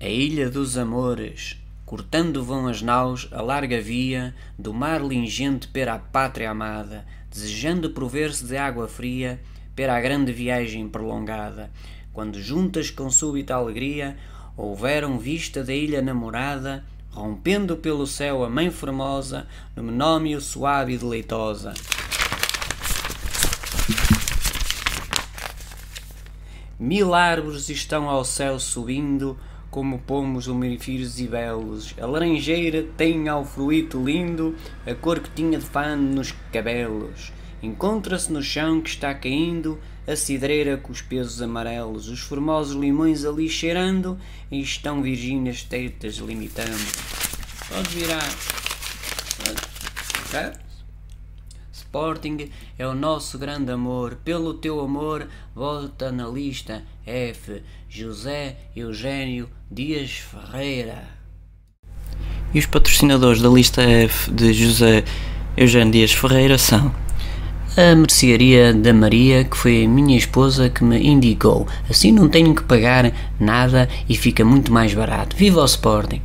A ilha dos amores, cortando vão as naus a larga via do mar lingente pera a pátria amada, desejando prover-se de água fria pera a grande viagem prolongada, quando juntas com súbita alegria houveram vista da ilha namorada, rompendo pelo céu a mãe formosa, no menómio suave e deleitosa. Mil árvores estão ao céu subindo, como pomos lumíferos e belos. A laranjeira tem ao fruito lindo a cor que tinha de fano nos cabelos. Encontra-se no chão que está caindo a cidreira com os pesos amarelos, os formosos limões ali cheirando e estão virgínias tetas limitando. Pode virar. Certo? Sporting é o nosso grande amor. Pelo teu amor, volta na lista F. José Eugênio Dias Ferreira. E os patrocinadores da lista F de José Eugênio Dias Ferreira são a mercearia da Maria, que foi a minha esposa que me indicou. Assim não tenho que pagar nada e fica muito mais barato. Viva o Sporting!